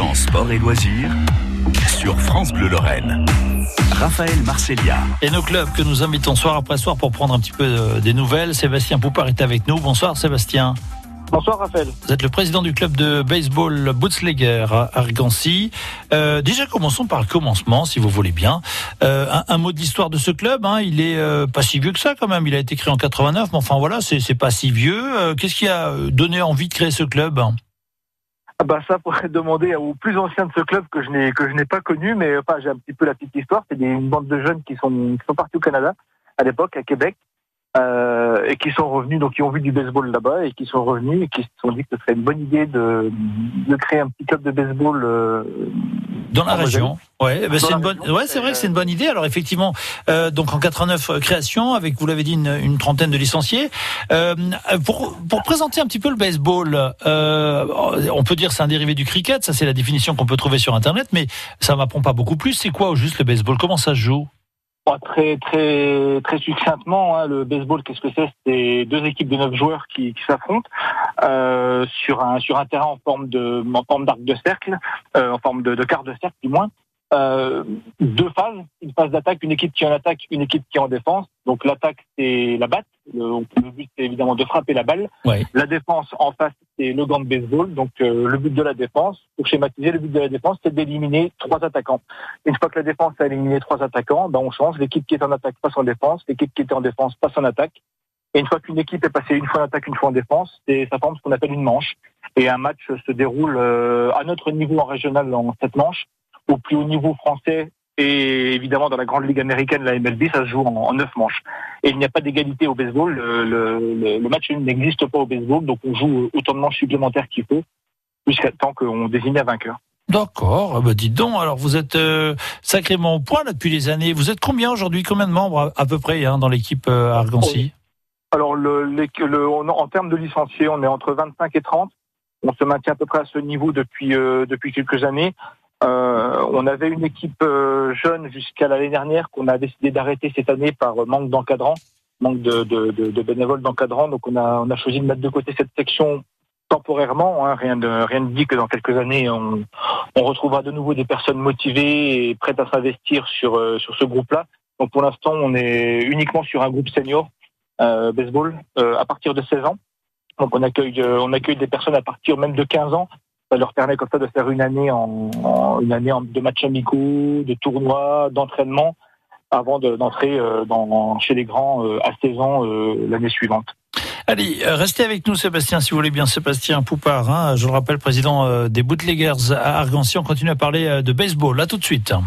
100% sport et loisirs sur France Bleu Lorraine. Raphaël Marcelia. Et nos clubs que nous invitons soir après soir pour prendre un petit peu euh, des nouvelles. Sébastien Poupard est avec nous. Bonsoir Sébastien. Bonsoir Raphaël. Vous êtes le président du club de baseball Bootsleger à Argancy. Euh, déjà commençons par le commencement, si vous voulez bien. Euh, un, un, mot d'histoire de ce club. Hein, il est euh, pas si vieux que ça quand même. Il a été créé en 89, mais enfin voilà, c'est pas si vieux. Euh, qu'est-ce qui a donné envie de créer ce club? Ah bah ça pourrait demander aux plus anciens de ce club que je n'ai que je n'ai pas connu, mais enfin j'ai un petit peu la petite histoire. C'est une bande de jeunes qui sont qui sont partis au Canada à l'époque à Québec euh, et qui sont revenus, donc qui ont vu du baseball là-bas et qui sont revenus et qui se sont dit que ce serait une bonne idée de, de créer un petit club de baseball euh, dans la région. Ouais, bah c'est une bonne. Ouais, c'est vrai que c'est une bonne idée. Alors effectivement, euh, donc en 89 euh, création avec vous l'avez dit une, une, trentaine de licenciés. Euh, pour pour présenter un petit peu le baseball, euh, on peut dire c'est un dérivé du cricket. Ça c'est la définition qu'on peut trouver sur internet, mais ça m'apprend pas beaucoup plus. C'est quoi au juste le baseball? Comment ça se joue? Très très très succinctement, hein, le baseball, qu'est-ce que c'est? C'est deux équipes de neuf joueurs qui, s'affrontent euh, sur un sur un terrain en forme de en forme d'arc de cercle, euh, en forme de, de quart de cercle du moins euh, deux phases, une phase d'attaque, une équipe qui est en attaque, une équipe qui est en défense. Donc l'attaque c'est la batte, le, le but c'est évidemment de frapper la balle. Ouais. La défense en face c'est le gant de baseball. Donc euh, le but de la défense, pour schématiser, le but de la défense c'est d'éliminer trois attaquants. Une fois que la défense a éliminé trois attaquants, ben on change. L'équipe qui est en attaque passe en défense, l'équipe qui était en défense passe en attaque. Et une fois qu'une équipe est passée une fois en attaque, une fois en défense, ça forme ce qu'on appelle une manche. Et un match se déroule euh, à notre niveau en régional dans cette manche au plus haut niveau français et évidemment dans la grande ligue américaine, la MLB, ça se joue en, neuf manches. Et il n'y a pas d'égalité au baseball. Le, le, le match n'existe pas au baseball, donc on joue autant de manches supplémentaires qu'il faut jusqu'à temps qu'on désigne un vainqueur. D'accord, ah bah dites donc, alors vous êtes euh, sacrément au point là depuis les années. Vous êtes combien aujourd'hui? Combien de membres à, peu près hein, dans l'équipe euh, Argancy Alors le, le, en termes de licenciés, on est entre 25 et 30. On se maintient à peu près à ce niveau depuis euh, depuis quelques années. Euh, on avait une équipe euh, jeune jusqu'à l'année dernière qu'on a décidé d'arrêter cette année par manque d'encadrants, manque de, de, de, de bénévoles d'encadrants. Donc on a, on a choisi de mettre de côté cette section temporairement. Hein, rien de rien ne dit que dans quelques années on, on retrouvera de nouveau des personnes motivées et prêtes à s'investir sur euh, sur ce groupe-là. Donc pour l'instant on est uniquement sur un groupe senior euh, baseball à partir de 16 ans. Donc on accueille on accueille des personnes à partir même de 15 ans ça leur permet comme ça de faire une année en, en une année de matchs amicaux, de tournois, d'entraînement, avant d'entrer euh, dans, chez les grands euh, à 16 ans euh, l'année suivante. Allez, restez avec nous, Sébastien, si vous voulez bien. Sébastien Poupard, hein, je le rappelle, président des Bootleggers à Argancy. On continue à parler de baseball. Là, tout de suite.